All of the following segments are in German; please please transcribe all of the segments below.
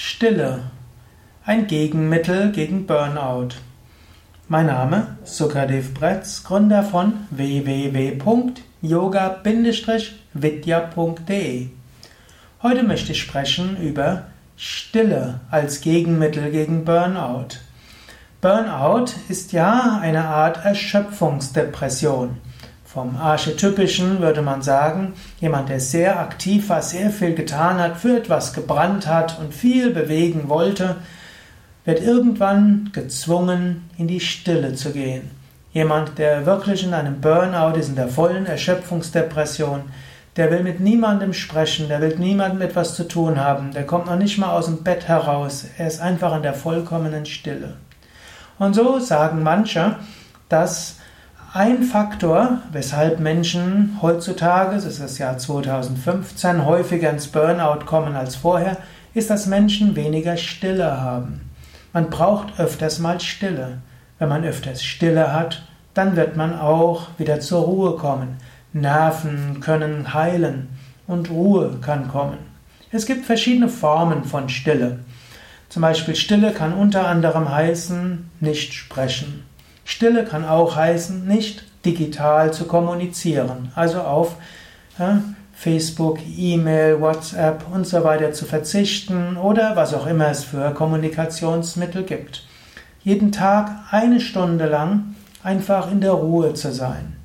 Stille. Ein Gegenmittel gegen Burnout. Mein Name Sukadev Bretz, Gründer von www.yoga-vidya.de. Heute möchte ich sprechen über Stille als Gegenmittel gegen Burnout. Burnout ist ja eine Art Erschöpfungsdepression. Vom Archetypischen würde man sagen, jemand, der sehr aktiv war, sehr viel getan hat, für etwas gebrannt hat und viel bewegen wollte, wird irgendwann gezwungen, in die Stille zu gehen. Jemand, der wirklich in einem Burnout ist, in der vollen Erschöpfungsdepression, der will mit niemandem sprechen, der will niemandem etwas zu tun haben, der kommt noch nicht mal aus dem Bett heraus, er ist einfach in der vollkommenen Stille. Und so sagen manche, dass ein Faktor, weshalb Menschen heutzutage, das ist das Jahr 2015, häufiger ins Burnout kommen als vorher, ist, dass Menschen weniger Stille haben. Man braucht öfters mal Stille. Wenn man öfters Stille hat, dann wird man auch wieder zur Ruhe kommen. Nerven können heilen und Ruhe kann kommen. Es gibt verschiedene Formen von Stille. Zum Beispiel Stille kann unter anderem heißen, nicht sprechen. Stille kann auch heißen, nicht digital zu kommunizieren, also auf ja, Facebook, E-Mail, WhatsApp und so weiter zu verzichten oder was auch immer es für Kommunikationsmittel gibt. Jeden Tag eine Stunde lang einfach in der Ruhe zu sein.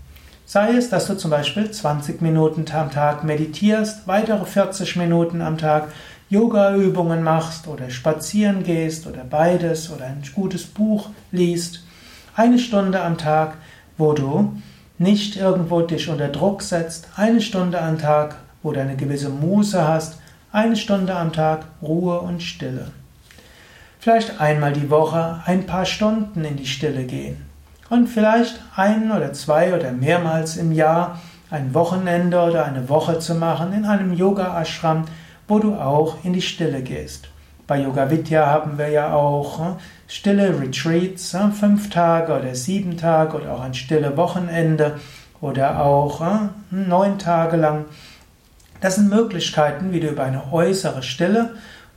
Sei es, dass du zum Beispiel 20 Minuten am Tag meditierst, weitere 40 Minuten am Tag Yoga-Übungen machst oder spazieren gehst oder beides oder ein gutes Buch liest eine Stunde am Tag, wo du nicht irgendwo dich unter Druck setzt. Eine Stunde am Tag, wo du eine gewisse Muße hast. Eine Stunde am Tag Ruhe und Stille. Vielleicht einmal die Woche ein paar Stunden in die Stille gehen. Und vielleicht ein oder zwei oder mehrmals im Jahr ein Wochenende oder eine Woche zu machen in einem Yoga-Ashram, wo du auch in die Stille gehst. Bei Yoga Vidya haben wir ja auch hm, stille Retreats, hm, fünf Tage oder sieben Tage oder auch ein stille Wochenende oder auch hm, neun Tage lang. Das sind Möglichkeiten, wie du über eine äußere Stille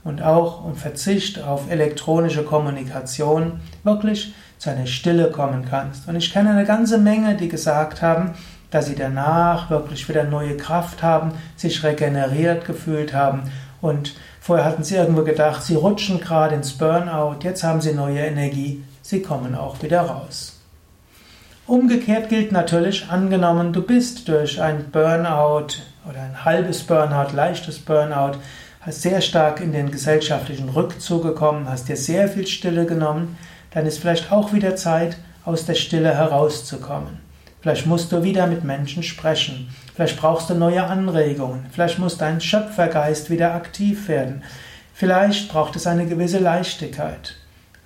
und auch um Verzicht auf elektronische Kommunikation wirklich zu einer Stille kommen kannst. Und ich kenne eine ganze Menge, die gesagt haben, dass sie danach wirklich wieder neue Kraft haben, sich regeneriert gefühlt haben und vorher hatten sie irgendwo gedacht, sie rutschen gerade ins Burnout, jetzt haben sie neue Energie, sie kommen auch wieder raus. Umgekehrt gilt natürlich, angenommen, du bist durch ein Burnout oder ein halbes Burnout, leichtes Burnout, hast sehr stark in den gesellschaftlichen Rückzug gekommen, hast dir sehr viel Stille genommen, dann ist vielleicht auch wieder Zeit, aus der Stille herauszukommen. Vielleicht musst du wieder mit Menschen sprechen. Vielleicht brauchst du neue Anregungen. Vielleicht muss dein Schöpfergeist wieder aktiv werden. Vielleicht braucht es eine gewisse Leichtigkeit.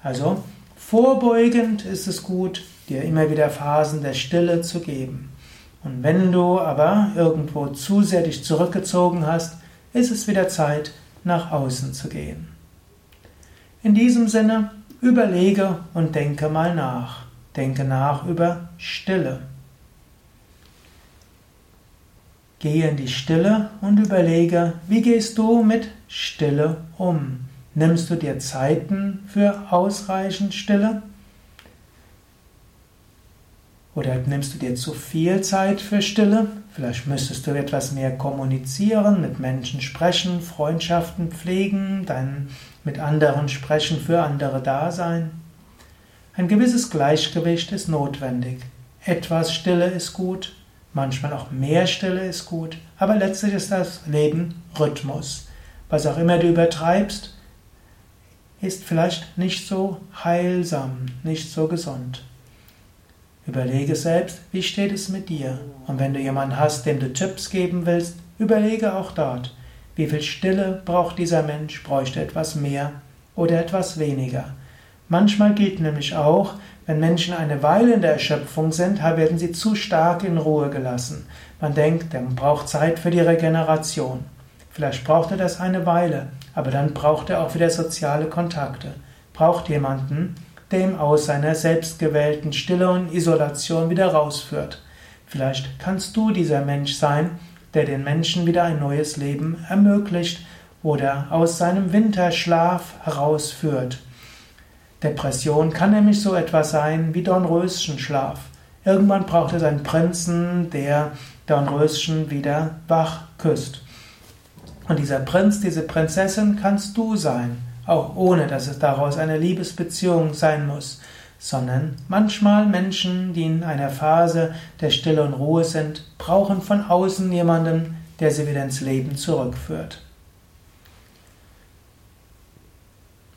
Also, vorbeugend ist es gut, dir immer wieder Phasen der Stille zu geben. Und wenn du aber irgendwo zu sehr dich zurückgezogen hast, ist es wieder Zeit, nach außen zu gehen. In diesem Sinne, überlege und denke mal nach. Denke nach über Stille. Gehe in die Stille und überlege, wie gehst du mit Stille um? Nimmst du dir Zeiten für ausreichend Stille? Oder nimmst du dir zu viel Zeit für Stille? Vielleicht müsstest du etwas mehr kommunizieren, mit Menschen sprechen, Freundschaften pflegen, dann mit anderen sprechen, für andere da sein. Ein gewisses Gleichgewicht ist notwendig. Etwas Stille ist gut, Manchmal auch mehr Stille ist gut, aber letztlich ist das Leben Rhythmus. Was auch immer du übertreibst, ist vielleicht nicht so heilsam, nicht so gesund. Überlege selbst, wie steht es mit dir? Und wenn du jemanden hast, dem du Tipps geben willst, überlege auch dort, wie viel Stille braucht dieser Mensch, bräuchte etwas mehr oder etwas weniger. Manchmal gilt nämlich auch, wenn Menschen eine Weile in der Erschöpfung sind, werden sie zu stark in Ruhe gelassen. Man denkt, man braucht Zeit für die Regeneration. Vielleicht braucht er das eine Weile, aber dann braucht er auch wieder soziale Kontakte. Braucht jemanden, der ihm aus seiner selbstgewählten Stille und Isolation wieder rausführt. Vielleicht kannst du dieser Mensch sein, der den Menschen wieder ein neues Leben ermöglicht oder aus seinem Winterschlaf herausführt. Depression kann nämlich so etwas sein wie Dornröschenschlaf. Irgendwann braucht es einen Prinzen, der Dornröschen wieder wach küsst. Und dieser Prinz, diese Prinzessin kannst du sein, auch ohne dass es daraus eine Liebesbeziehung sein muss, sondern manchmal Menschen, die in einer Phase der Stille und Ruhe sind, brauchen von außen jemanden, der sie wieder ins Leben zurückführt.